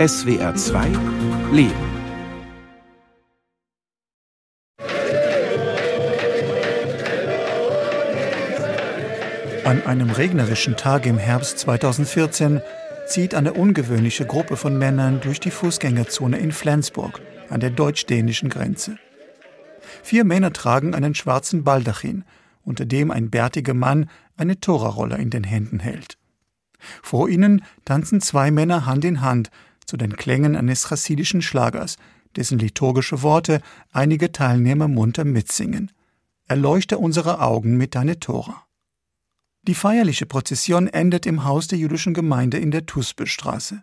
SWR 2 Leben. An einem regnerischen Tag im Herbst 2014 zieht eine ungewöhnliche Gruppe von Männern durch die Fußgängerzone in Flensburg an der deutsch-dänischen Grenze. Vier Männer tragen einen schwarzen Baldachin, unter dem ein bärtiger Mann eine Torarolle in den Händen hält. Vor ihnen tanzen zwei Männer Hand in Hand zu den Klängen eines chassidischen Schlagers, dessen liturgische Worte einige Teilnehmer munter mitsingen. Erleuchte unsere Augen mit deine Tora. Die feierliche Prozession endet im Haus der jüdischen Gemeinde in der Tusbestraße.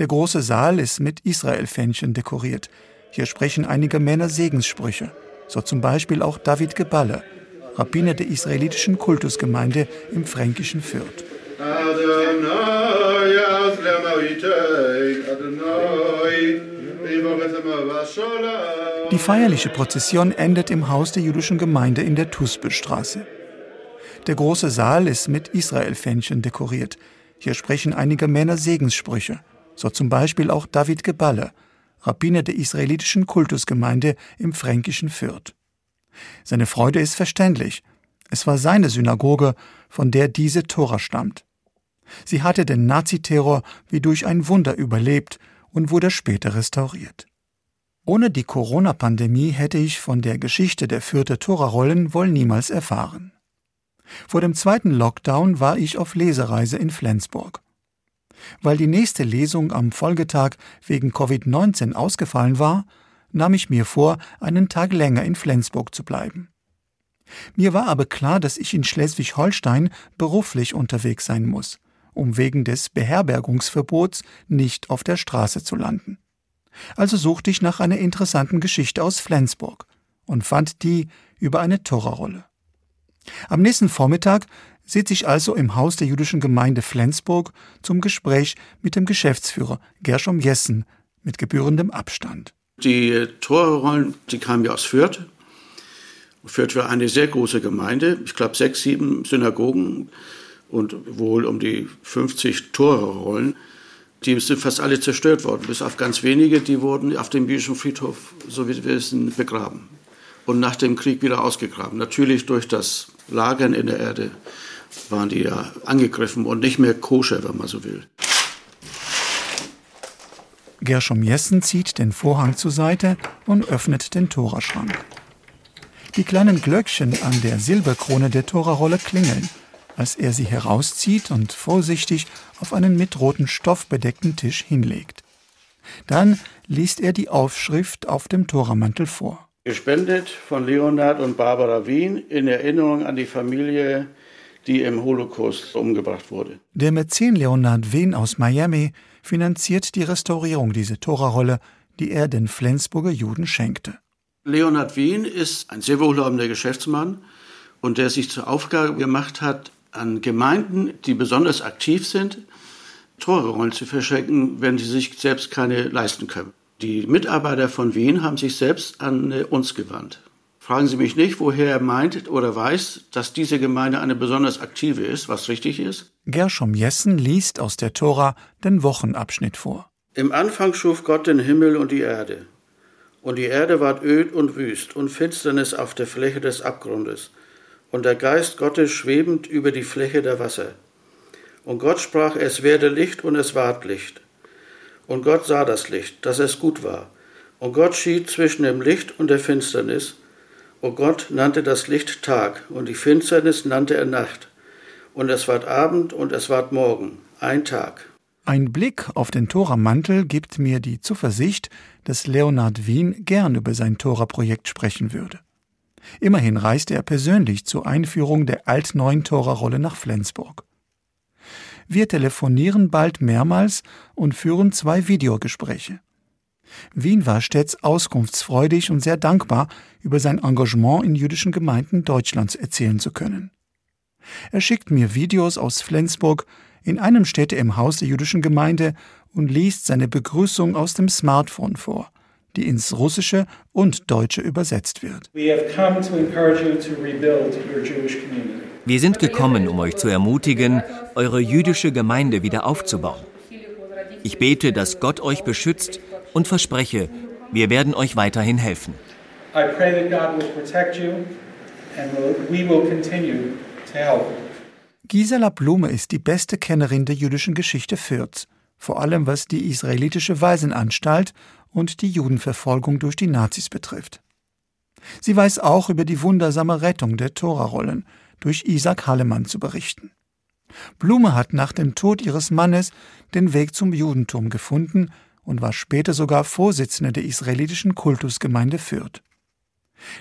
Der große Saal ist mit Israelfähnchen dekoriert. Hier sprechen einige Männer Segenssprüche, so zum Beispiel auch David Geballe, Rabbiner der israelitischen Kultusgemeinde im fränkischen Fürth. Die feierliche Prozession endet im Haus der jüdischen Gemeinde in der Tusbestraße. Der große Saal ist mit Israelfähnchen dekoriert. Hier sprechen einige Männer Segenssprüche, so zum Beispiel auch David Geballe, Rabbiner der israelitischen Kultusgemeinde im fränkischen Fürth. Seine Freude ist verständlich. Es war seine Synagoge, von der diese Tora stammt. Sie hatte den Naziterror wie durch ein Wunder überlebt und wurde später restauriert. Ohne die Corona-Pandemie hätte ich von der Geschichte der Fürther Tora-Rollen wohl niemals erfahren. Vor dem zweiten Lockdown war ich auf Lesereise in Flensburg. Weil die nächste Lesung am Folgetag wegen Covid-19 ausgefallen war, nahm ich mir vor, einen Tag länger in Flensburg zu bleiben. Mir war aber klar, dass ich in Schleswig-Holstein beruflich unterwegs sein muss, um wegen des Beherbergungsverbots nicht auf der Straße zu landen. Also suchte ich nach einer interessanten Geschichte aus Flensburg und fand die über eine Torarolle. Am nächsten Vormittag sitze ich also im Haus der jüdischen Gemeinde Flensburg zum Gespräch mit dem Geschäftsführer Gershom Jessen mit gebührendem Abstand. Die Torrollen, die kamen ja aus Fürth. Fürth war eine sehr große Gemeinde, ich glaube sechs, sieben Synagogen und wohl um die 50 Torrollen. Die sind fast alle zerstört worden, bis auf ganz wenige, die wurden auf dem jüdischen Friedhof, so wie wir wissen, begraben und nach dem Krieg wieder ausgegraben. Natürlich durch das Lagern in der Erde waren die ja angegriffen und nicht mehr koscher, wenn man so will. Gershom Jessen zieht den Vorhang zur Seite und öffnet den Toraschrank. Die kleinen Glöckchen an der Silberkrone der Torarolle klingeln, als er sie herauszieht und vorsichtig auf einen mit rotem Stoff bedeckten Tisch hinlegt. Dann liest er die Aufschrift auf dem Toramantel vor. Gespendet von Leonard und Barbara Wien in Erinnerung an die Familie, die im Holocaust umgebracht wurde. Der Mäzen Leonard Wien aus Miami finanziert die Restaurierung dieser Torarolle, die er den Flensburger Juden schenkte. Leonard Wien ist ein sehr wohlhabender Geschäftsmann und der sich zur Aufgabe gemacht hat, an Gemeinden, die besonders aktiv sind, Torarollen zu verschenken, wenn sie sich selbst keine leisten können. Die Mitarbeiter von Wien haben sich selbst an äh, uns gewandt. Fragen Sie mich nicht, woher er meint oder weiß, dass diese Gemeinde eine besonders aktive ist, was richtig ist. Gershom Jessen liest aus der Tora den Wochenabschnitt vor. Im Anfang schuf Gott den Himmel und die Erde. Und die Erde ward öd und wüst und Finsternis auf der Fläche des Abgrundes. Und der Geist Gottes schwebend über die Fläche der Wasser. Und Gott sprach, es werde Licht und es ward Licht. Und Gott sah das Licht, dass es gut war. Und Gott schied zwischen dem Licht und der Finsternis. Und Gott nannte das Licht Tag, und die Finsternis nannte er Nacht. Und es ward Abend und es ward Morgen, ein Tag. Ein Blick auf den Toramantel gibt mir die Zuversicht, dass Leonard Wien gern über sein Tora-Projekt sprechen würde. Immerhin reiste er persönlich zur Einführung der altneuen Tora-Rolle nach Flensburg. Wir telefonieren bald mehrmals und führen zwei Videogespräche. Wien war stets auskunftsfreudig und sehr dankbar, über sein Engagement in jüdischen Gemeinden Deutschlands erzählen zu können. Er schickt mir Videos aus Flensburg, in einem steht er im Haus der jüdischen Gemeinde und liest seine Begrüßung aus dem Smartphone vor, die ins Russische und Deutsche übersetzt wird. Wir sind gekommen, um euch zu ermutigen, eure jüdische Gemeinde wieder aufzubauen. Ich bete, dass Gott euch beschützt und verspreche, wir werden euch weiterhin helfen. Gisela Blume ist die beste Kennerin der jüdischen Geschichte Fürths, vor allem was die israelitische Waisenanstalt und die Judenverfolgung durch die Nazis betrifft. Sie weiß auch über die wundersame Rettung der Torarollen durch Isaac Hallemann zu berichten. Blume hat nach dem Tod ihres Mannes den Weg zum Judentum gefunden und war später sogar Vorsitzende der israelitischen Kultusgemeinde Fürth.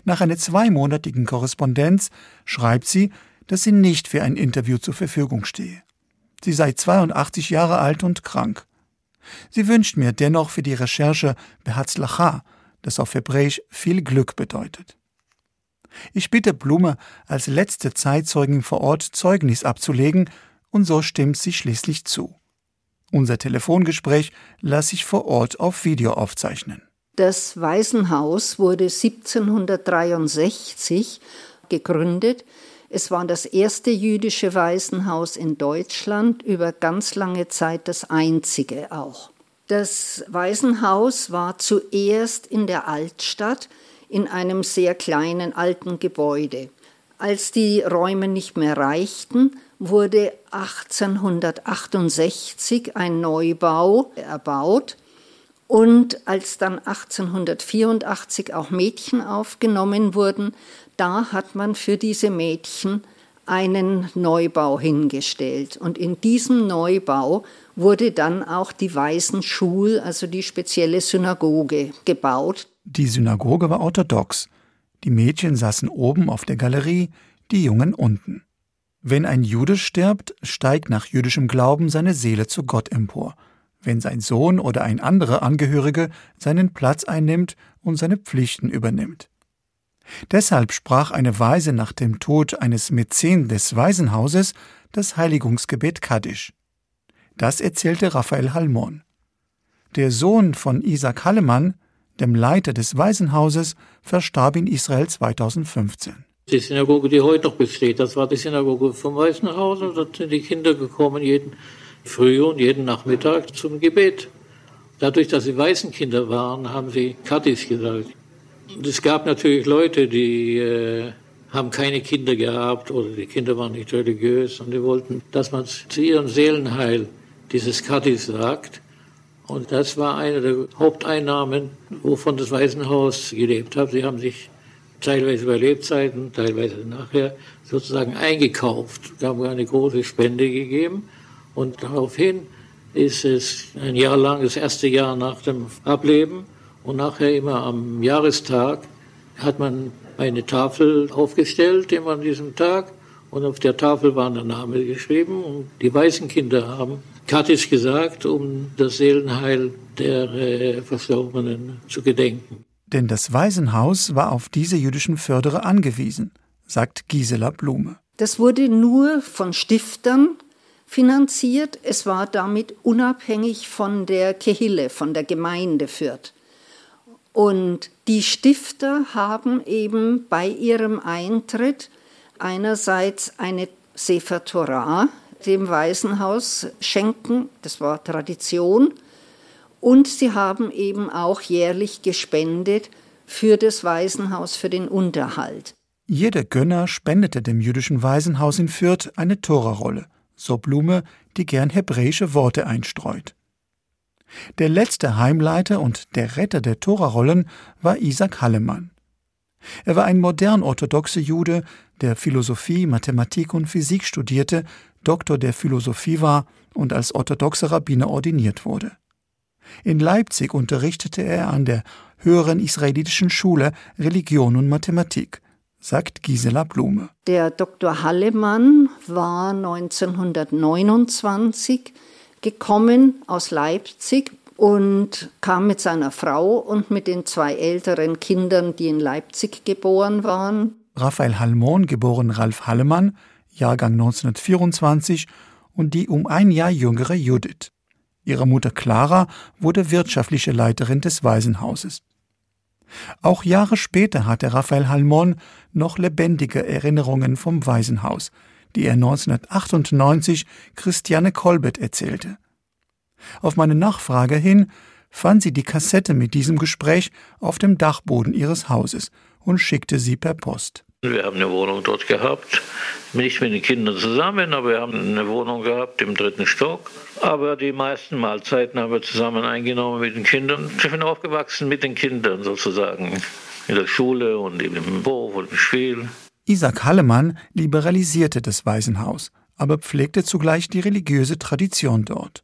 Nach einer zweimonatigen Korrespondenz schreibt sie, dass sie nicht für ein Interview zur Verfügung stehe. Sie sei 82 Jahre alt und krank. Sie wünscht mir dennoch für die Recherche Behatzlacha, das auf Hebräisch viel Glück bedeutet. Ich bitte Blume, als letzte Zeitzeugin vor Ort Zeugnis abzulegen, und so stimmt sie schließlich zu. Unser Telefongespräch lasse ich vor Ort auf Video aufzeichnen. Das Waisenhaus wurde 1763 gegründet. Es war das erste jüdische Waisenhaus in Deutschland, über ganz lange Zeit das einzige auch. Das Waisenhaus war zuerst in der Altstadt in einem sehr kleinen alten Gebäude. Als die Räume nicht mehr reichten, wurde 1868 ein Neubau erbaut und als dann 1884 auch Mädchen aufgenommen wurden, da hat man für diese Mädchen einen Neubau hingestellt. Und in diesem Neubau wurde dann auch die Waisenschul, also die spezielle Synagoge, gebaut. Die Synagoge war orthodox. Die Mädchen saßen oben auf der Galerie, die Jungen unten. Wenn ein Jude stirbt, steigt nach jüdischem Glauben seine Seele zu Gott empor wenn sein Sohn oder ein anderer Angehörige seinen Platz einnimmt und seine Pflichten übernimmt. Deshalb sprach eine Weise nach dem Tod eines Mäzen des Waisenhauses das Heiligungsgebet Kaddisch. Das erzählte Raphael Halmon. Der Sohn von Isaac Hallemann, dem Leiter des Waisenhauses, verstarb in Israel 2015. Die Synagoge, die heute noch besteht, das war die Synagoge vom Waisenhaus und dort sind die Kinder gekommen jeden früh und jeden Nachmittag zum Gebet. Dadurch, dass sie Waisenkinder waren, haben sie Kaddisch gesagt. Es gab natürlich Leute, die äh, haben keine Kinder gehabt oder die Kinder waren nicht religiös und die wollten, dass man zu ihrem Seelenheil dieses Kaddisch sagt. Und das war eine der Haupteinnahmen, wovon das Waisenhaus gelebt hat. Sie haben sich teilweise bei Lebzeiten, teilweise nachher sozusagen eingekauft, haben eine große Spende gegeben. Und daraufhin ist es ein Jahr lang, das erste Jahr nach dem Ableben und nachher immer am Jahrestag hat man eine Tafel aufgestellt, immer an diesem Tag. Und auf der Tafel war der Name geschrieben. Und die weißen Kinder haben Kattisch gesagt, um das Seelenheil der äh, Verstorbenen zu gedenken. Denn das Waisenhaus war auf diese jüdischen Förderer angewiesen, sagt Gisela Blume. Das wurde nur von Stiftern finanziert. Es war damit unabhängig von der Kehille, von der Gemeinde Fürth. Und die Stifter haben eben bei ihrem Eintritt einerseits eine Sefer Torah dem Waisenhaus schenken, das war Tradition, und sie haben eben auch jährlich gespendet für das Waisenhaus, für den Unterhalt. Jeder Gönner spendete dem jüdischen Waisenhaus in Fürth eine Torarolle so Blume, die gern hebräische Worte einstreut. Der letzte Heimleiter und der Retter der Torarollen war Isaac Hallemann. Er war ein modern orthodoxer Jude, der Philosophie, Mathematik und Physik studierte, Doktor der Philosophie war und als orthodoxer Rabbiner ordiniert wurde. In Leipzig unterrichtete er an der höheren israelitischen Schule Religion und Mathematik sagt Gisela Blume. Der Dr. Hallemann war 1929 gekommen aus Leipzig und kam mit seiner Frau und mit den zwei älteren Kindern, die in Leipzig geboren waren. Raphael Hallmon, geboren Ralf Hallemann, Jahrgang 1924, und die um ein Jahr jüngere Judith. Ihre Mutter Clara wurde wirtschaftliche Leiterin des Waisenhauses. Auch Jahre später hatte Raphael Halmon noch lebendige Erinnerungen vom Waisenhaus, die er 1998 Christiane Kolbert erzählte. Auf meine Nachfrage hin fand sie die Kassette mit diesem Gespräch auf dem Dachboden ihres Hauses und schickte sie per Post. Wir haben eine Wohnung dort gehabt, nicht mit den Kindern zusammen, aber wir haben eine Wohnung gehabt im dritten Stock. Aber die meisten Mahlzeiten haben wir zusammen eingenommen mit den Kindern. Ich bin aufgewachsen mit den Kindern sozusagen, in der Schule und im Hof und im Spiel. Isaac Hallemann liberalisierte das Waisenhaus, aber pflegte zugleich die religiöse Tradition dort.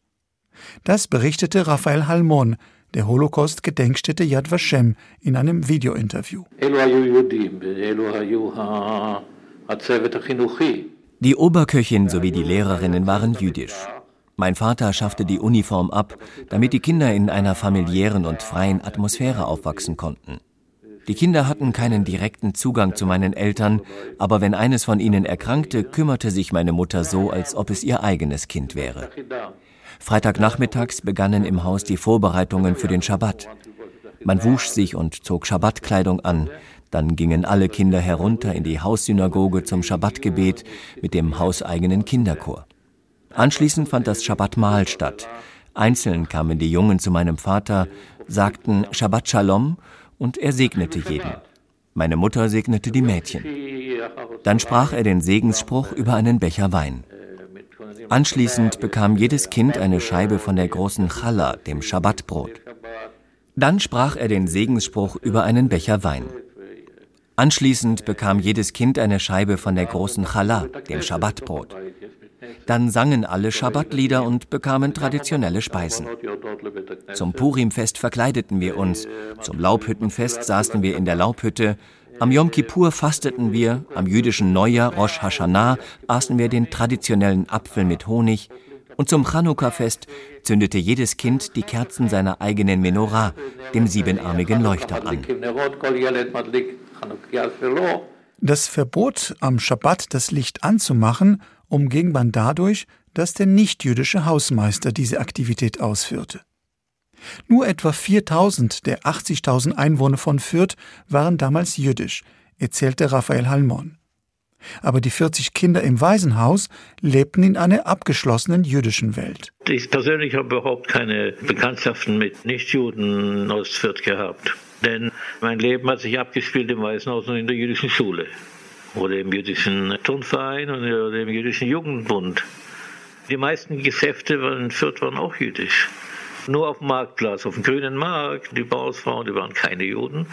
Das berichtete Raphael Halmon, der Holocaust-Gedenkstätte Yad Vashem, in einem Videointerview. Die Oberköchin sowie die Lehrerinnen waren jüdisch. Mein Vater schaffte die Uniform ab, damit die Kinder in einer familiären und freien Atmosphäre aufwachsen konnten. Die Kinder hatten keinen direkten Zugang zu meinen Eltern, aber wenn eines von ihnen erkrankte, kümmerte sich meine Mutter so, als ob es ihr eigenes Kind wäre. Freitagnachmittags begannen im Haus die Vorbereitungen für den Schabbat. Man wusch sich und zog Schabbatkleidung an, dann gingen alle Kinder herunter in die Haussynagoge zum Schabbatgebet mit dem hauseigenen Kinderchor. Anschließend fand das Schabbatmahl statt. Einzeln kamen die Jungen zu meinem Vater, sagten Shabbat Shalom und er segnete jeden. Meine Mutter segnete die Mädchen. Dann sprach er den Segensspruch über einen Becher Wein. Anschließend bekam jedes Kind eine Scheibe von der großen Challah, dem Schabbatbrot. Dann sprach er den Segensspruch über einen Becher Wein. Anschließend bekam jedes Kind eine Scheibe von der großen Challah, dem Schabbatbrot. Dann sangen alle Schabbatlieder und bekamen traditionelle Speisen. Zum Purimfest verkleideten wir uns, zum Laubhüttenfest saßen wir in der Laubhütte, am Yom Kippur fasteten wir, am jüdischen Neujahr Rosh Hashanah aßen wir den traditionellen Apfel mit Honig und zum Chanukka-Fest zündete jedes Kind die Kerzen seiner eigenen Menorah, dem siebenarmigen Leuchter, an. Das Verbot, am Schabbat das Licht anzumachen, umging man dadurch, dass der nichtjüdische Hausmeister diese Aktivität ausführte. Nur etwa 4000 der 80.000 Einwohner von Fürth waren damals jüdisch, erzählte Raphael Halmon. Aber die 40 Kinder im Waisenhaus lebten in einer abgeschlossenen jüdischen Welt. Ich persönlich habe überhaupt keine Bekanntschaften mit Nichtjuden aus Fürth gehabt. Denn mein Leben hat sich abgespielt im Waisenhaus und in der jüdischen Schule oder im jüdischen Turnverein oder im jüdischen Jugendbund. Die meisten Geschäfte in Fürth waren auch jüdisch. Nur auf dem Marktplatz, auf dem grünen Markt, die Bauersfrauen, die waren keine Juden.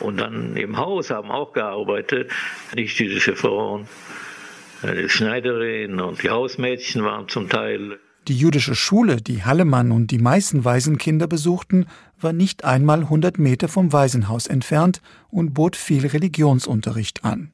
Und dann im Haus haben auch gearbeitet, nicht jüdische Frauen. Die Schneiderin und die Hausmädchen waren zum Teil. Die jüdische Schule, die Hallemann und die meisten Waisenkinder besuchten, war nicht einmal 100 Meter vom Waisenhaus entfernt und bot viel Religionsunterricht an.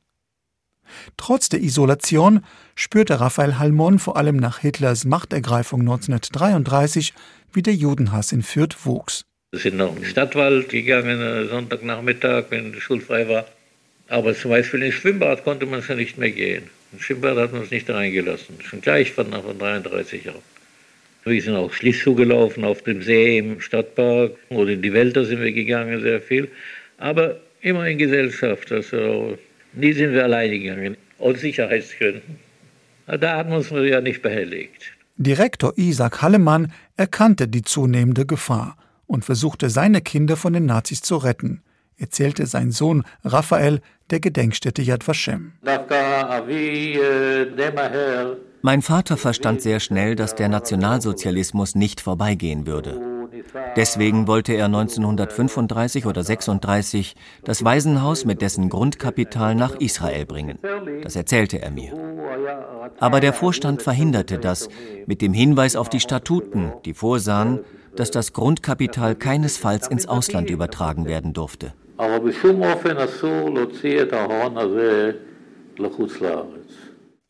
Trotz der Isolation spürte Raphael Halmon vor allem nach Hitlers Machtergreifung 1933, wie der Judenhass in Fürth wuchs. Wir sind noch in den Stadtwald gegangen, äh, Sonntagnachmittag, wenn es schulfrei war. Aber zum Beispiel ins Schwimmbad konnte man schon nicht mehr gehen. Ins Schwimmbad hat man uns nicht reingelassen. Schon gleich von, von 33 Jahren. Wir sind auch Schlittschuh gelaufen auf dem See im Stadtpark oder in die Wälder sind wir gegangen, sehr viel. Aber immer in Gesellschaft. Also Nie sind wir alleine gegangen, aus Sicherheitsgründen. Da hatten wir uns ja nicht behelligt. Direktor Isaac Hallemann erkannte die zunehmende Gefahr und versuchte seine Kinder von den Nazis zu retten, erzählte sein Sohn Raphael der Gedenkstätte Yad Vashem. Mein Vater verstand sehr schnell, dass der Nationalsozialismus nicht vorbeigehen würde. Deswegen wollte er 1935 oder 36 das Waisenhaus mit dessen Grundkapital nach Israel bringen. Das erzählte er mir. Aber der Vorstand verhinderte das mit dem Hinweis auf die Statuten, die vorsahen, dass das Grundkapital keinesfalls ins Ausland übertragen werden durfte.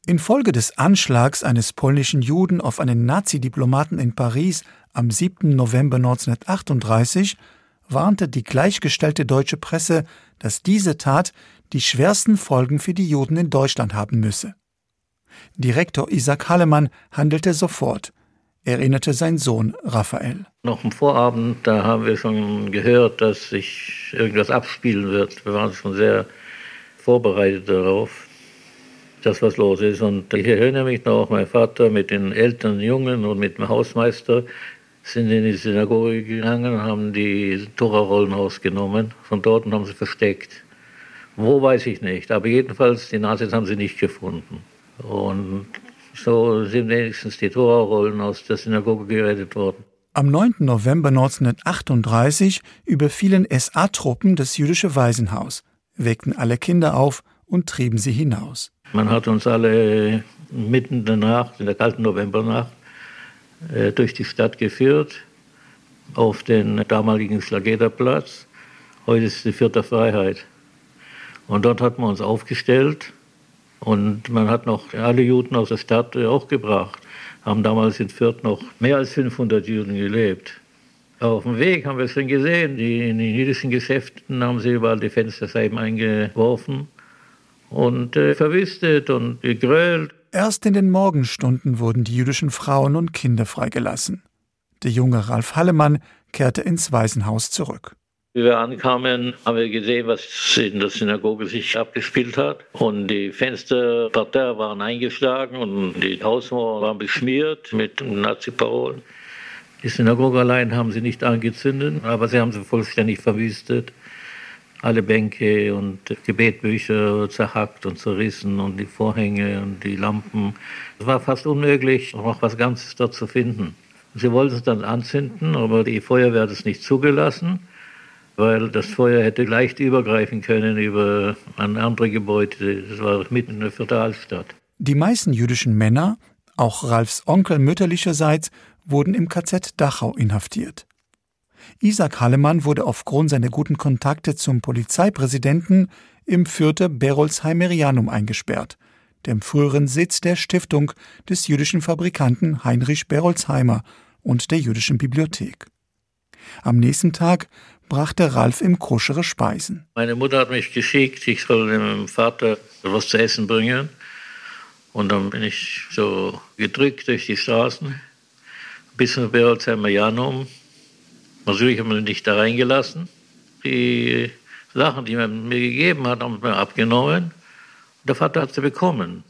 Infolge des Anschlags eines polnischen Juden auf einen Nazi-Diplomaten in Paris am 7. November 1938 warnte die gleichgestellte deutsche Presse, dass diese Tat die schwersten Folgen für die Juden in Deutschland haben müsse. Direktor Isaac Hallemann handelte sofort, erinnerte sein Sohn Raphael. Noch am Vorabend, da haben wir schon gehört, dass sich irgendwas abspielen wird. Wir waren schon sehr vorbereitet darauf, dass was los ist. Und ich erinnere mich noch, mein Vater mit den Eltern, Jungen und mit dem Hausmeister sind in die Synagoge gegangen und haben die Torarollen ausgenommen. Von dort haben sie versteckt. Wo weiß ich nicht, aber jedenfalls die Nazis haben sie nicht gefunden. Und so sind wenigstens die Torarollen aus der Synagoge gerettet worden. Am 9. November 1938 überfielen SA-Truppen das jüdische Waisenhaus, weckten alle Kinder auf und trieben sie hinaus. Man hat uns alle mitten in der Nacht, in der kalten Novembernacht, durch die Stadt geführt, auf den damaligen Schlagederplatz. Heute ist die vierte Freiheit. Und dort hat man uns aufgestellt und man hat noch alle Juden aus der Stadt auch gebracht haben damals in Fürth noch mehr als 500 Juden gelebt. Auf dem Weg haben wir es schon gesehen, die, in den jüdischen Geschäften haben sie überall die Fensterscheiben eingeworfen und äh, verwüstet und gegrölt. Erst in den Morgenstunden wurden die jüdischen Frauen und Kinder freigelassen. Der junge Ralf Hallemann kehrte ins Waisenhaus zurück. Wie wir ankamen, haben wir gesehen, was in der Synagoge sich abgespielt hat. Und die Fensterparterre waren eingeschlagen und die Hausmauer waren beschmiert mit Nazi-Parolen. Die Synagoge allein haben sie nicht angezündet, aber sie haben sie vollständig verwüstet. Alle Bänke und Gebetbücher zerhackt und zerrissen und die Vorhänge und die Lampen. Es war fast unmöglich, noch was Ganzes dort zu finden. Sie wollten es dann anzünden, aber die Feuerwehr hat es nicht zugelassen weil das Feuer hätte leicht übergreifen können über ein andere Gebäude. Das war mitten in der Viertelstadt. Die meisten jüdischen Männer, auch Ralfs Onkel mütterlicherseits, wurden im KZ Dachau inhaftiert. Isaac Hallemann wurde aufgrund seiner guten Kontakte zum Polizeipräsidenten im Fürther Berolzheimerianum eingesperrt, dem früheren Sitz der Stiftung des jüdischen Fabrikanten Heinrich Berolzheimer und der jüdischen Bibliothek. Am nächsten Tag brachte Ralf ihm koschere Speisen. Meine Mutter hat mich geschickt, ich soll dem Vater was zu essen bringen. Und dann bin ich so gedrückt durch die Straßen bis zum Berolzheimer Janum. Natürlich haben wir nicht da reingelassen. Die Sachen, die man mir gegeben hat, haben wir abgenommen. Der Vater hat sie bekommen.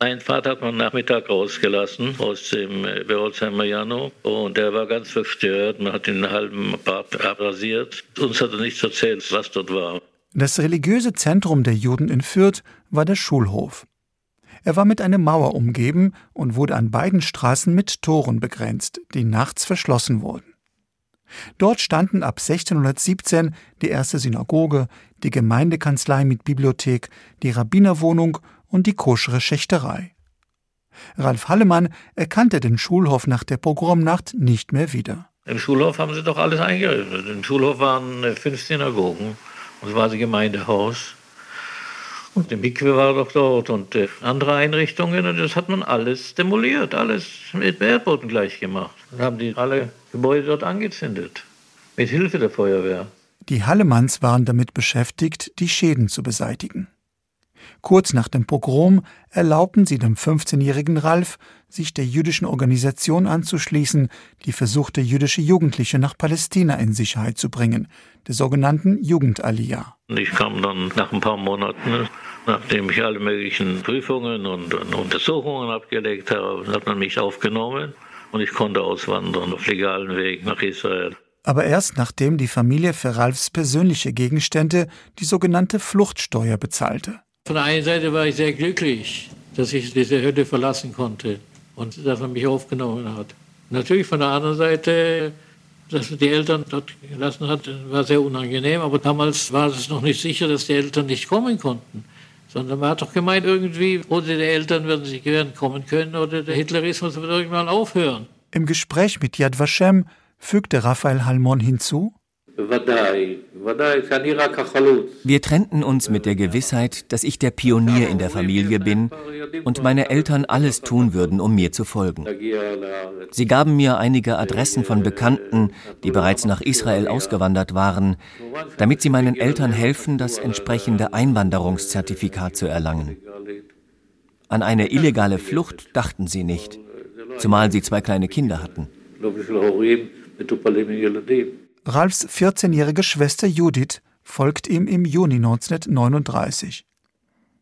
Mein Vater hat man Nachmittag rausgelassen aus dem äh, Berolsheimer Jano und er war ganz verstört. Man hat den halben Bart abrasiert. Uns hat er nichts erzählt, was dort war. Das religiöse Zentrum der Juden in Fürth war der Schulhof. Er war mit einer Mauer umgeben und wurde an beiden Straßen mit Toren begrenzt, die nachts verschlossen wurden. Dort standen ab 1617 die erste Synagoge, die Gemeindekanzlei mit Bibliothek, die Rabbinerwohnung und die koschere Schächterei. Ralf Hallemann erkannte den Schulhof nach der Pogromnacht nicht mehr wieder. Im Schulhof haben sie doch alles eingerichtet. Im Schulhof waren fünf Synagogen und es war das Gemeindehaus. Und die Mikwe war doch dort und äh, andere Einrichtungen. Und das hat man alles demoliert, alles mit Erdboden gleich gemacht. Und haben die alle Gebäude dort angezündet. Mit Hilfe der Feuerwehr. Die Hallemanns waren damit beschäftigt, die Schäden zu beseitigen. Kurz nach dem Pogrom erlaubten sie dem 15-jährigen Ralf, sich der jüdischen Organisation anzuschließen, die versuchte, jüdische Jugendliche nach Palästina in Sicherheit zu bringen, der sogenannten Jugendaliyah. Ich kam dann nach ein paar Monaten, nachdem ich alle möglichen Prüfungen und, Untersuchungen abgelegt habe, hat man mich aufgenommen und ich konnte auswandern auf legalen Weg nach Israel. Aber erst nachdem die Familie für Ralfs persönliche Gegenstände die sogenannte Fluchtsteuer bezahlte. Von der einen Seite war ich sehr glücklich, dass ich diese Hütte verlassen konnte und dass er mich aufgenommen hat. Natürlich von der anderen Seite, dass er die Eltern dort gelassen hat, war sehr unangenehm. Aber damals war es noch nicht sicher, dass die Eltern nicht kommen konnten. Sondern man hat doch gemeint, irgendwie, ohne die Eltern würden sie werden kommen können oder der Hitlerismus wird irgendwann aufhören. Im Gespräch mit Yad Vashem fügte Raphael Halmon hinzu, wir trennten uns mit der Gewissheit, dass ich der Pionier in der Familie bin und meine Eltern alles tun würden, um mir zu folgen. Sie gaben mir einige Adressen von Bekannten, die bereits nach Israel ausgewandert waren, damit sie meinen Eltern helfen, das entsprechende Einwanderungszertifikat zu erlangen. An eine illegale Flucht dachten sie nicht, zumal sie zwei kleine Kinder hatten. Ralfs 14-jährige Schwester Judith folgt ihm im Juni 1939.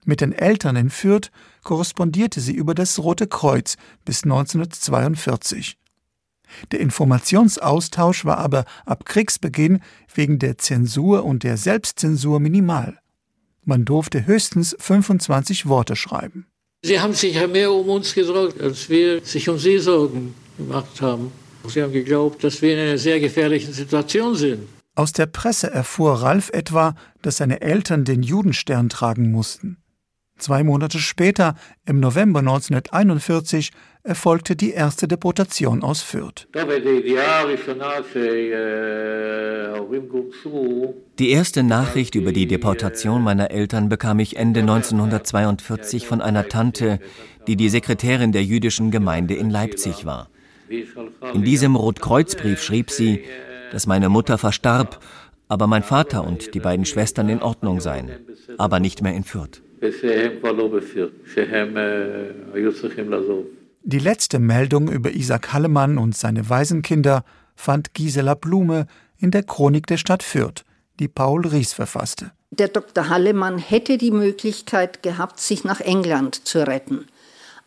Mit den Eltern in Fürth korrespondierte sie über das Rote Kreuz bis 1942. Der Informationsaustausch war aber ab Kriegsbeginn wegen der Zensur und der Selbstzensur minimal. Man durfte höchstens 25 Worte schreiben. Sie haben sich ja mehr um uns gesorgt, als wir sich um Sie Sorgen gemacht haben. Sie haben geglaubt, dass wir in einer sehr gefährlichen Situation sind. Aus der Presse erfuhr Ralf etwa, dass seine Eltern den Judenstern tragen mussten. Zwei Monate später, im November 1941, erfolgte die erste Deportation aus Fürth. Die erste Nachricht über die Deportation meiner Eltern bekam ich Ende 1942 von einer Tante, die die Sekretärin der jüdischen Gemeinde in Leipzig war. In diesem Rotkreuzbrief schrieb sie, dass meine Mutter verstarb, aber mein Vater und die beiden Schwestern in Ordnung seien, aber nicht mehr in Fürth. Die letzte Meldung über Isaac Hallemann und seine Waisenkinder fand Gisela Blume in der Chronik der Stadt Fürth, die Paul Ries verfasste. Der Dr. Hallemann hätte die Möglichkeit gehabt, sich nach England zu retten.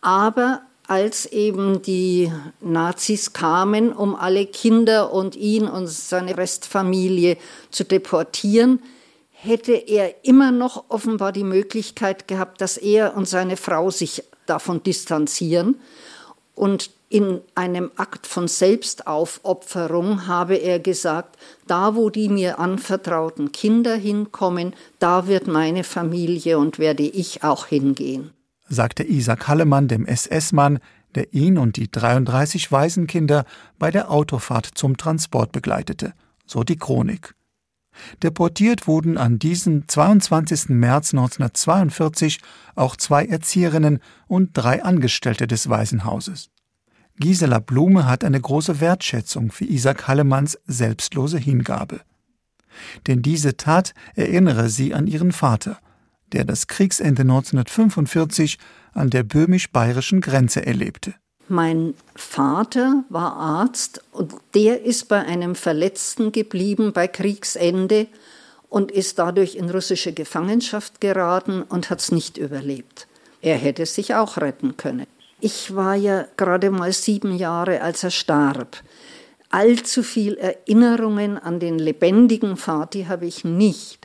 Aber als eben die Nazis kamen, um alle Kinder und ihn und seine Restfamilie zu deportieren, hätte er immer noch offenbar die Möglichkeit gehabt, dass er und seine Frau sich davon distanzieren. Und in einem Akt von Selbstaufopferung habe er gesagt, da wo die mir anvertrauten Kinder hinkommen, da wird meine Familie und werde ich auch hingehen sagte Isaac Hallemann dem SS-Mann, der ihn und die 33 Waisenkinder bei der Autofahrt zum Transport begleitete, so die Chronik. Deportiert wurden an diesem 22. März 1942 auch zwei Erzieherinnen und drei Angestellte des Waisenhauses. Gisela Blume hat eine große Wertschätzung für Isaac Hallemanns selbstlose Hingabe. Denn diese Tat erinnere sie an ihren Vater – der das Kriegsende 1945 an der böhmisch-bayerischen Grenze erlebte. Mein Vater war Arzt und der ist bei einem Verletzten geblieben bei Kriegsende und ist dadurch in russische Gefangenschaft geraten und hat es nicht überlebt. Er hätte sich auch retten können. Ich war ja gerade mal sieben Jahre, als er starb. Allzu viel Erinnerungen an den lebendigen Vati habe ich nicht.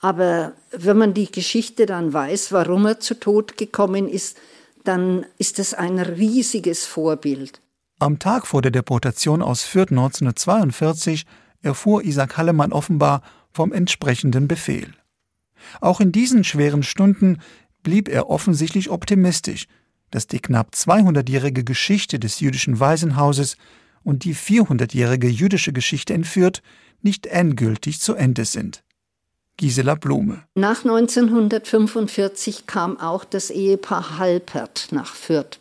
Aber wenn man die Geschichte dann weiß, warum er zu Tod gekommen ist, dann ist es ein riesiges Vorbild. Am Tag vor der Deportation aus Fürth 1942 erfuhr Isaac Hallemann offenbar vom entsprechenden Befehl. Auch in diesen schweren Stunden blieb er offensichtlich optimistisch, dass die knapp 200-jährige Geschichte des jüdischen Waisenhauses und die 400-jährige jüdische Geschichte in Fürth nicht endgültig zu Ende sind. Gisela Blume. Nach 1945 kam auch das Ehepaar Halpert nach Fürth.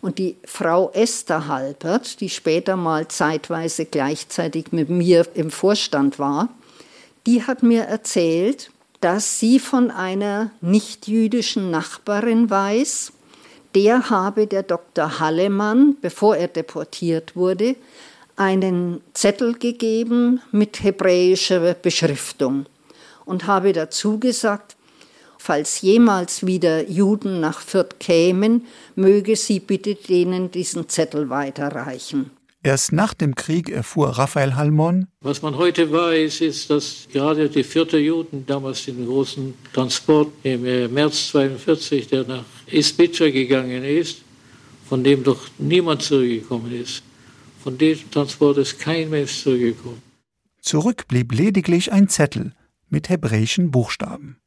Und die Frau Esther Halpert, die später mal zeitweise gleichzeitig mit mir im Vorstand war, die hat mir erzählt, dass sie von einer nichtjüdischen Nachbarin weiß, der habe der Dr. Hallemann, bevor er deportiert wurde, einen Zettel gegeben mit hebräischer Beschriftung und habe dazu gesagt, falls jemals wieder Juden nach Fürth kämen, möge sie bitte denen diesen Zettel weiterreichen. Erst nach dem Krieg erfuhr Raphael Halmon. Was man heute weiß, ist, dass gerade die vierte Juden damals den großen Transport im äh, März 42, der nach Isbitscha gegangen ist, von dem doch niemand zurückgekommen ist. Von diesem Transport ist kein Mensch zurückgekommen. Zurück blieb lediglich ein Zettel, mit hebräischen Buchstaben.